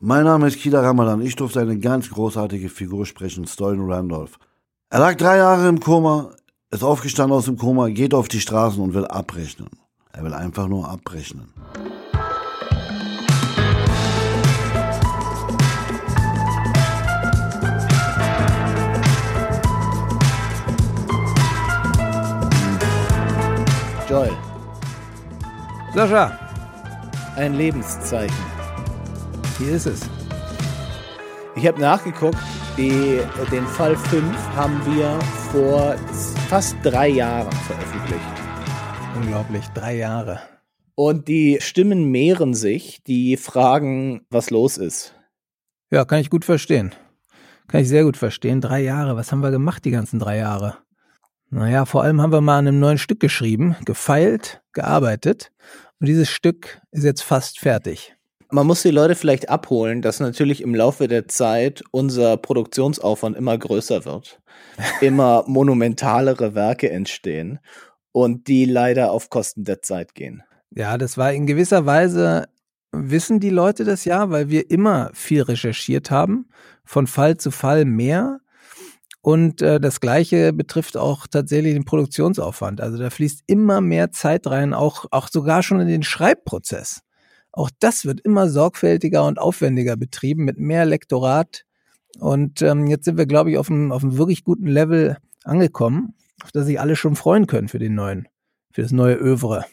Mein Name ist Kida Ramadan. Ich durfte eine ganz großartige Figur sprechen, Stolen Randolph. Er lag drei Jahre im Koma, ist aufgestanden aus dem Koma, geht auf die Straßen und will abrechnen. Er will einfach nur abrechnen. Joel, Sascha, ein Lebenszeichen. Hier ist es. Ich habe nachgeguckt, die, den Fall 5 haben wir vor fast drei Jahren veröffentlicht. Unglaublich, drei Jahre. Und die Stimmen mehren sich, die fragen, was los ist. Ja, kann ich gut verstehen. Kann ich sehr gut verstehen. Drei Jahre, was haben wir gemacht die ganzen drei Jahre? Naja, vor allem haben wir mal an einem neuen Stück geschrieben, gefeilt, gearbeitet. Und dieses Stück ist jetzt fast fertig. Man muss die Leute vielleicht abholen, dass natürlich im Laufe der Zeit unser Produktionsaufwand immer größer wird, immer monumentalere Werke entstehen und die leider auf Kosten der Zeit gehen. Ja, das war in gewisser Weise, wissen die Leute das ja, weil wir immer viel recherchiert haben, von Fall zu Fall mehr. Und äh, das Gleiche betrifft auch tatsächlich den Produktionsaufwand. Also da fließt immer mehr Zeit rein, auch, auch sogar schon in den Schreibprozess. Auch das wird immer sorgfältiger und aufwendiger betrieben mit mehr Lektorat. Und ähm, jetzt sind wir, glaube ich, auf einem, auf einem wirklich guten Level angekommen, auf das sich alle schon freuen können für den neuen, für das neue Övre.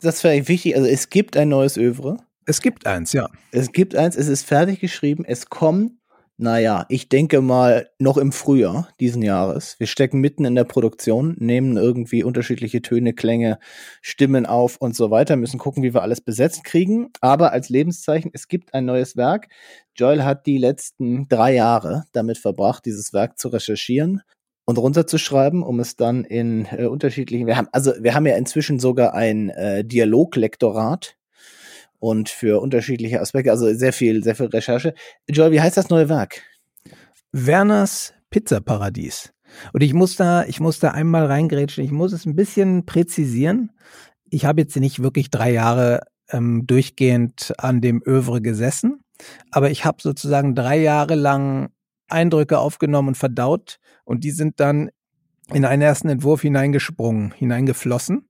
Das ist vielleicht wichtig. Also es gibt ein neues Övre. Es gibt eins, ja. Es gibt eins, es ist fertig geschrieben, es kommt, naja, ich denke mal noch im Frühjahr diesen Jahres. Wir stecken mitten in der Produktion, nehmen irgendwie unterschiedliche Töne, Klänge, Stimmen auf und so weiter, müssen gucken, wie wir alles besetzt kriegen. Aber als Lebenszeichen, es gibt ein neues Werk. Joel hat die letzten drei Jahre damit verbracht, dieses Werk zu recherchieren und runterzuschreiben, um es dann in äh, unterschiedlichen, wir haben, also wir haben ja inzwischen sogar ein äh, Dialoglektorat und für unterschiedliche Aspekte, also sehr viel, sehr viel Recherche. Joel, wie heißt das neue Werk? Werners Pizzaparadies. Und ich muss da, ich muss da einmal reingrätschen. Ich muss es ein bisschen präzisieren. Ich habe jetzt nicht wirklich drei Jahre ähm, durchgehend an dem Övre gesessen, aber ich habe sozusagen drei Jahre lang Eindrücke aufgenommen und verdaut und die sind dann in einen ersten Entwurf hineingesprungen, hineingeflossen.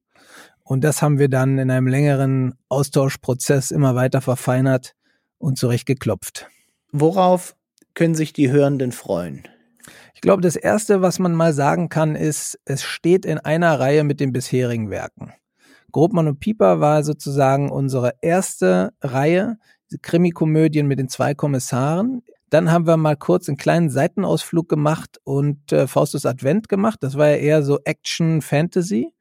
Und das haben wir dann in einem längeren Austauschprozess immer weiter verfeinert und zurechtgeklopft. Worauf können sich die Hörenden freuen? Ich glaube, das Erste, was man mal sagen kann, ist, es steht in einer Reihe mit den bisherigen Werken. Grobmann und Pieper war sozusagen unsere erste Reihe, Krimikomödien mit den zwei Kommissaren. Dann haben wir mal kurz einen kleinen Seitenausflug gemacht und äh, Faustus Advent gemacht. Das war ja eher so Action Fantasy.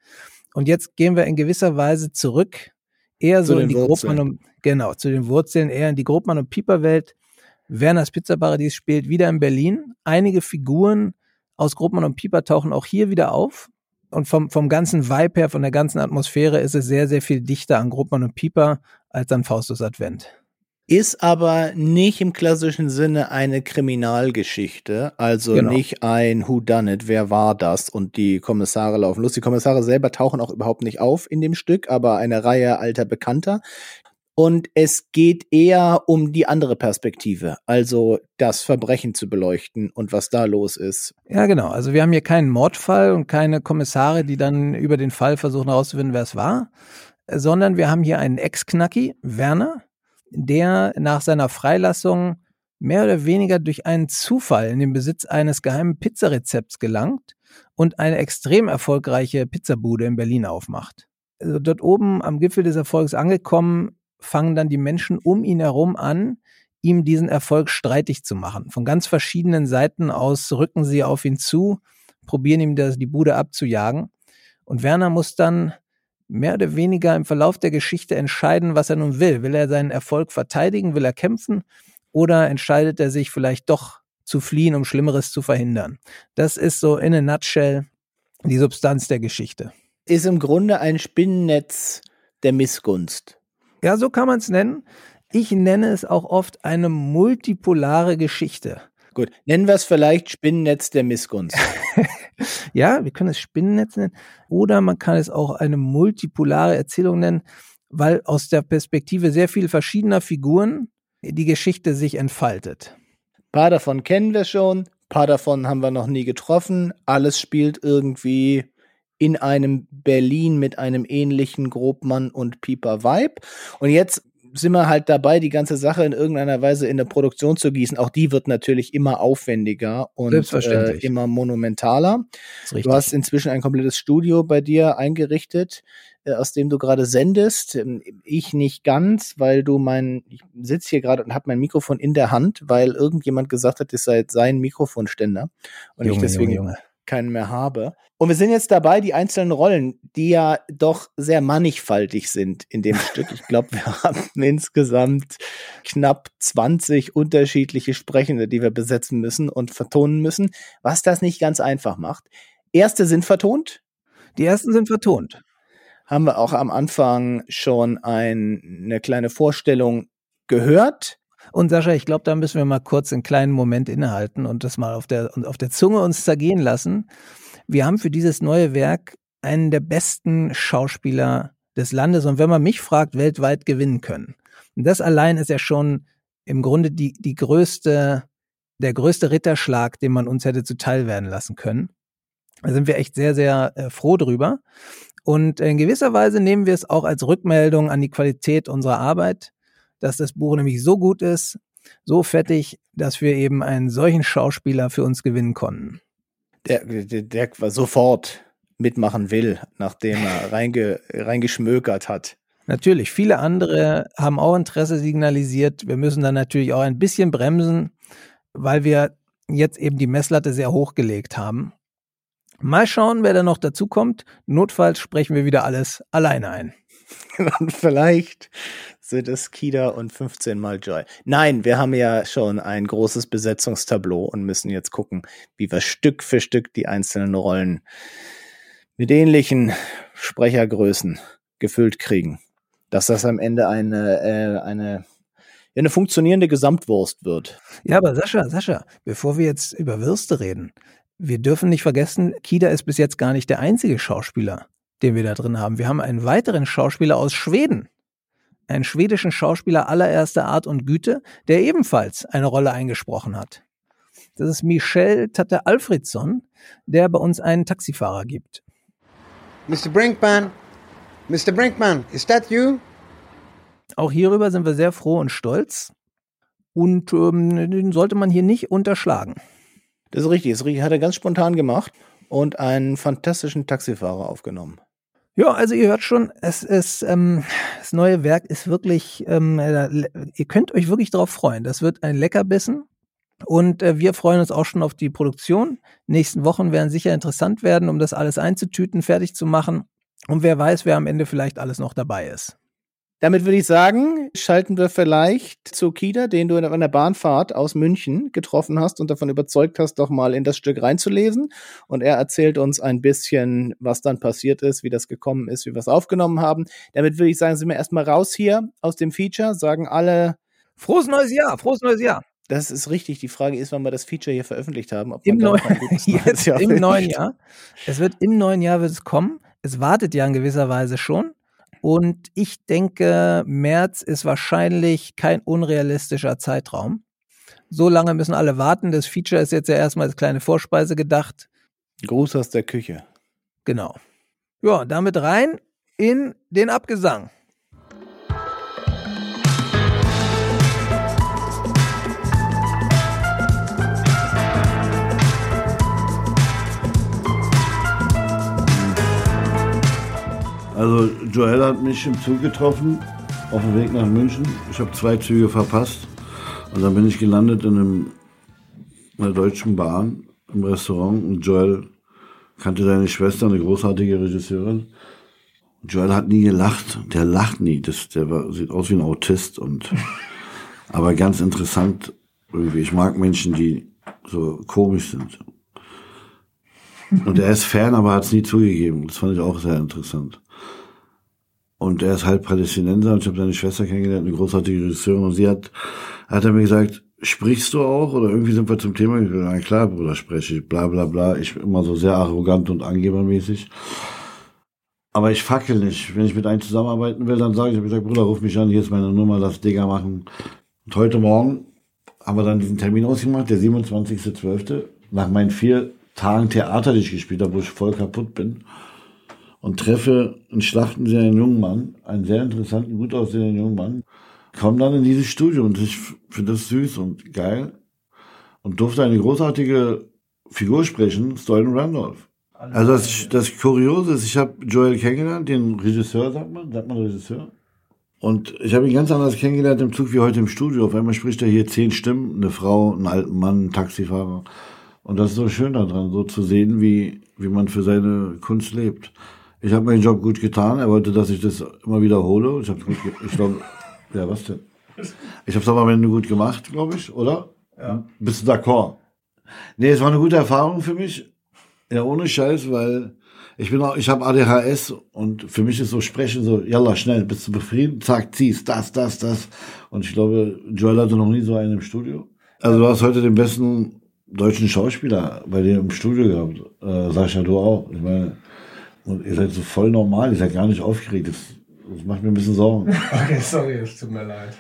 Und jetzt gehen wir in gewisser Weise zurück, eher so in die Grobmann und, genau, zu den Wurzeln, eher in die Grobmann und Pieper Welt. Werners Pizzaparadies spielt wieder in Berlin. Einige Figuren aus Grobmann und Pieper tauchen auch hier wieder auf. Und vom, vom ganzen Vibe her, von der ganzen Atmosphäre ist es sehr, sehr viel dichter an Grobmann und Pieper als an Faustus Advent ist aber nicht im klassischen Sinne eine Kriminalgeschichte, also genau. nicht ein Who Done It, wer war das und die Kommissare laufen los. Die Kommissare selber tauchen auch überhaupt nicht auf in dem Stück, aber eine Reihe alter Bekannter. Und es geht eher um die andere Perspektive, also das Verbrechen zu beleuchten und was da los ist. Ja, genau. Also wir haben hier keinen Mordfall und keine Kommissare, die dann über den Fall versuchen herauszufinden, wer es war, sondern wir haben hier einen Ex-Knacki, Werner, der nach seiner Freilassung mehr oder weniger durch einen Zufall in den Besitz eines geheimen Pizzarezepts gelangt und eine extrem erfolgreiche Pizzabude in Berlin aufmacht. Also dort oben am Gipfel des Erfolgs angekommen, fangen dann die Menschen um ihn herum an, ihm diesen Erfolg streitig zu machen. Von ganz verschiedenen Seiten aus rücken sie auf ihn zu, probieren ihm das, die Bude abzujagen. Und Werner muss dann mehr oder weniger im Verlauf der Geschichte entscheiden, was er nun will. Will er seinen Erfolg verteidigen? Will er kämpfen? Oder entscheidet er sich vielleicht doch zu fliehen, um Schlimmeres zu verhindern? Das ist so in a nutshell die Substanz der Geschichte. Ist im Grunde ein Spinnennetz der Missgunst. Ja, so kann man es nennen. Ich nenne es auch oft eine multipolare Geschichte. Gut, nennen wir es vielleicht Spinnennetz der Missgunst. ja, wir können es Spinnennetz nennen. Oder man kann es auch eine multipolare Erzählung nennen, weil aus der Perspektive sehr viel verschiedener Figuren die Geschichte sich entfaltet. Ein paar davon kennen wir schon, ein paar davon haben wir noch nie getroffen. Alles spielt irgendwie in einem Berlin mit einem ähnlichen Grobmann und Pieper Vibe. Und jetzt sind wir halt dabei, die ganze Sache in irgendeiner Weise in der Produktion zu gießen. Auch die wird natürlich immer aufwendiger und äh, immer monumentaler. Du hast inzwischen ein komplettes Studio bei dir eingerichtet, äh, aus dem du gerade sendest. Ähm, ich nicht ganz, weil du mein, ich sitze hier gerade und habe mein Mikrofon in der Hand, weil irgendjemand gesagt hat, es sei sein Mikrofonständer und Junge, ich deswegen Junge, Junge keinen mehr habe. Und wir sind jetzt dabei, die einzelnen Rollen, die ja doch sehr mannigfaltig sind in dem Stück. Ich glaube, wir haben insgesamt knapp 20 unterschiedliche Sprechende, die wir besetzen müssen und vertonen müssen, was das nicht ganz einfach macht. Erste sind vertont. Die ersten sind vertont. Haben wir auch am Anfang schon ein, eine kleine Vorstellung gehört. Und Sascha, ich glaube, da müssen wir mal kurz einen kleinen Moment innehalten und das mal auf der, auf der Zunge uns zergehen lassen. Wir haben für dieses neue Werk einen der besten Schauspieler des Landes und wenn man mich fragt, weltweit gewinnen können. Und das allein ist ja schon im Grunde die, die größte, der größte Ritterschlag, den man uns hätte zuteil werden lassen können. Da sind wir echt sehr, sehr äh, froh drüber. Und in gewisser Weise nehmen wir es auch als Rückmeldung an die Qualität unserer Arbeit dass das Buch nämlich so gut ist, so fettig, dass wir eben einen solchen Schauspieler für uns gewinnen konnten. Der, der, der sofort mitmachen will, nachdem er reinge, reingeschmökert hat. Natürlich, viele andere haben auch Interesse signalisiert. Wir müssen dann natürlich auch ein bisschen bremsen, weil wir jetzt eben die Messlatte sehr hochgelegt haben. Mal schauen, wer da noch dazu kommt. Notfalls sprechen wir wieder alles alleine ein. Und vielleicht sind es Kida und 15 mal Joy. Nein, wir haben ja schon ein großes Besetzungstableau und müssen jetzt gucken, wie wir Stück für Stück die einzelnen Rollen mit ähnlichen Sprechergrößen gefüllt kriegen. Dass das am Ende eine, äh, eine, eine funktionierende Gesamtwurst wird. Ja, aber Sascha, Sascha, bevor wir jetzt über Würste reden, wir dürfen nicht vergessen, Kida ist bis jetzt gar nicht der einzige Schauspieler, den wir da drin haben. Wir haben einen weiteren Schauspieler aus Schweden einen schwedischen Schauspieler allererster Art und Güte, der ebenfalls eine Rolle eingesprochen hat. Das ist Michel Tatte Alfredsson, der bei uns einen Taxifahrer gibt. Mr. Brinkman, Mr. Brinkman, is that you? Auch hierüber sind wir sehr froh und stolz. Und ähm, den sollte man hier nicht unterschlagen. Das ist richtig. Das hat er ganz spontan gemacht und einen fantastischen Taxifahrer aufgenommen. Ja, also ihr hört schon, es ist ähm, das neue Werk ist wirklich, ähm, äh, ihr könnt euch wirklich darauf freuen. Das wird ein Leckerbissen. Und äh, wir freuen uns auch schon auf die Produktion. Nächsten Wochen werden sicher interessant werden, um das alles einzutüten, fertig zu machen. Und wer weiß, wer am Ende vielleicht alles noch dabei ist. Damit würde ich sagen, schalten wir vielleicht zu Kida, den du an der Bahnfahrt aus München getroffen hast und davon überzeugt hast, doch mal in das Stück reinzulesen. Und er erzählt uns ein bisschen, was dann passiert ist, wie das gekommen ist, wie wir es aufgenommen haben. Damit würde ich sagen, sind wir erstmal raus hier aus dem Feature, sagen alle Frohes neues Jahr, frohes neues Jahr. Das ist richtig. Die Frage ist, wann wir das Feature hier veröffentlicht haben. Im, neu Jetzt, im neuen Jahr. Es wird im neuen Jahr wird es kommen. Es wartet ja in gewisser Weise schon. Und ich denke, März ist wahrscheinlich kein unrealistischer Zeitraum. So lange müssen alle warten. Das Feature ist jetzt ja erstmal als kleine Vorspeise gedacht. Gruß aus der Küche. Genau. Ja, damit rein in den Abgesang. Also Joel hat mich im Zug getroffen, auf dem Weg nach München. Ich habe zwei Züge verpasst. Und dann bin ich gelandet in, einem, in einer deutschen Bahn im Restaurant. Und Joel kannte seine Schwester, eine großartige Regisseurin. Joel hat nie gelacht. Der lacht nie. Das, der war, sieht aus wie ein Autist. Und, aber ganz interessant irgendwie. Ich mag Menschen, die so komisch sind. Und er ist Fan, aber hat es nie zugegeben. Das fand ich auch sehr interessant. Und er ist halb Palästinenser und ich habe seine Schwester kennengelernt, eine großartige Regisseurin. Und sie hat, hat er mir gesagt, sprichst du auch? Oder irgendwie sind wir zum Thema gekommen. Na klar, Bruder, spreche ich, bla bla bla. Ich bin immer so sehr arrogant und angebermäßig. Aber ich fackel nicht. Wenn ich mit einem zusammenarbeiten will, dann sage ich, ich sag, Bruder, ruf mich an, hier ist meine Nummer, lass Digga machen. Und heute Morgen haben wir dann diesen Termin ausgemacht, der 27.12. Nach meinen vier Tagen Theater, die ich gespielt habe, wo ich voll kaputt bin. Und treffe einen Schlachtenseher einen jungen Mann, einen sehr interessanten, gut aussehenden jungen Mann. Komm dann in dieses Studio und ich finde das süß und geil. Und durfte eine großartige Figur sprechen, Stoyan Randolph. Also das, das Kuriose ist, ich habe Joel kennengelernt, den Regisseur, sagt man, sagt man Regisseur. Und ich habe ihn ganz anders kennengelernt im Zug wie heute im Studio. Auf einmal spricht er hier zehn Stimmen, eine Frau, einen alten Mann, einen Taxifahrer. Und das ist so schön daran, so zu sehen, wie, wie man für seine Kunst lebt. Ich habe meinen Job gut getan. Er wollte, dass ich das immer wiederhole. Ich habe gut, ich glaube, ja, was denn? Ich habe es aber am Ende gut gemacht, glaube ich, oder? Ja. Bist du d'accord? Nee, es war eine gute Erfahrung für mich. Ja, ohne Scheiß, weil ich bin auch, ich habe ADHS und für mich ist so Sprechen so, jalla, schnell, bist du befriedigt? Zack, ziehst, das, das, das. Und ich glaube, Joel hatte noch nie so einen im Studio. Also du hast heute den besten deutschen Schauspieler bei dir im Studio gehabt. Äh, Sascha, du auch. Ich meine, und ihr seid so voll normal, ihr seid gar nicht aufgeregt. Das, das macht mir ein bisschen Sorgen. Okay, sorry, es tut mir leid.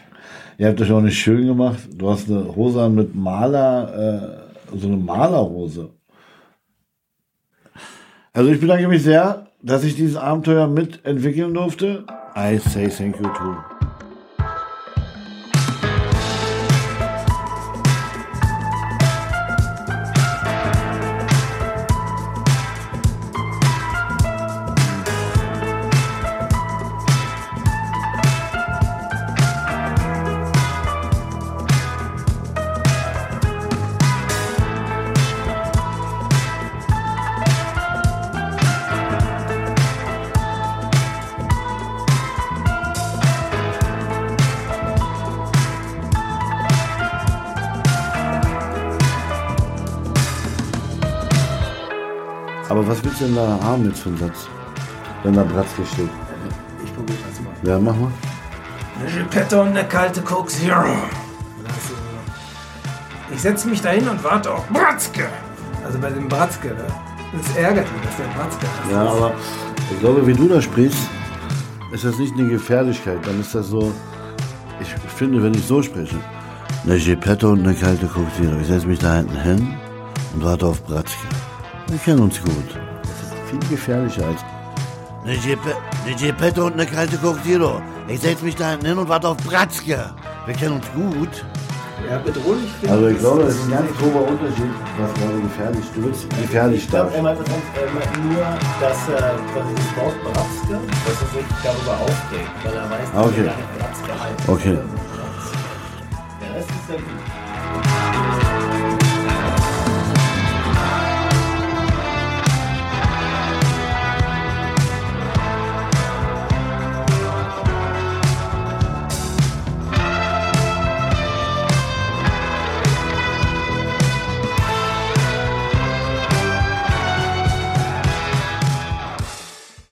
Ihr habt euch auch nicht schön gemacht. Du hast eine Hose an mit Maler, äh, so eine Malerhose. Also ich bedanke mich sehr, dass ich dieses Abenteuer mitentwickeln durfte. I say thank you too. Was willst du denn da haben jetzt für einen Satz? Wenn da Bratzke steht. Ich probiere das mal. Ja, mach mal. Eine Gepette und eine kalte Coke Zero. Ich setze mich dahin und warte auf Bratzke. Also bei dem Bratzke, ne? Das ärgert mich, dass der Bratzke das Ja, ist. aber ich glaube, wie du da sprichst, ist das nicht eine Gefährlichkeit. Dann ist das so, ich finde, wenn ich so spreche, eine Gepette und eine kalte Cocktail. Ich setze mich da hinten hin und warte auf Bratzke. Wir kennen uns gut. Das ist viel gefährlicher als eine, eine Gepette und eine kalte Cocktail. Ich setze mich da hinten hin und warte auf Bratzke. Wir kennen uns gut. Ja, bedrohlich finde Also ich glaube, das ist ein ganz grober Unterschied, was gerade gefährlich. Willst gefährlich Ich glaube, da. er meint nur, dass er quasi das Wort Bratzke, dass er sich darüber aufregt, weil er weiß, Ah, okay. dass er Bratzke heißt. Okay.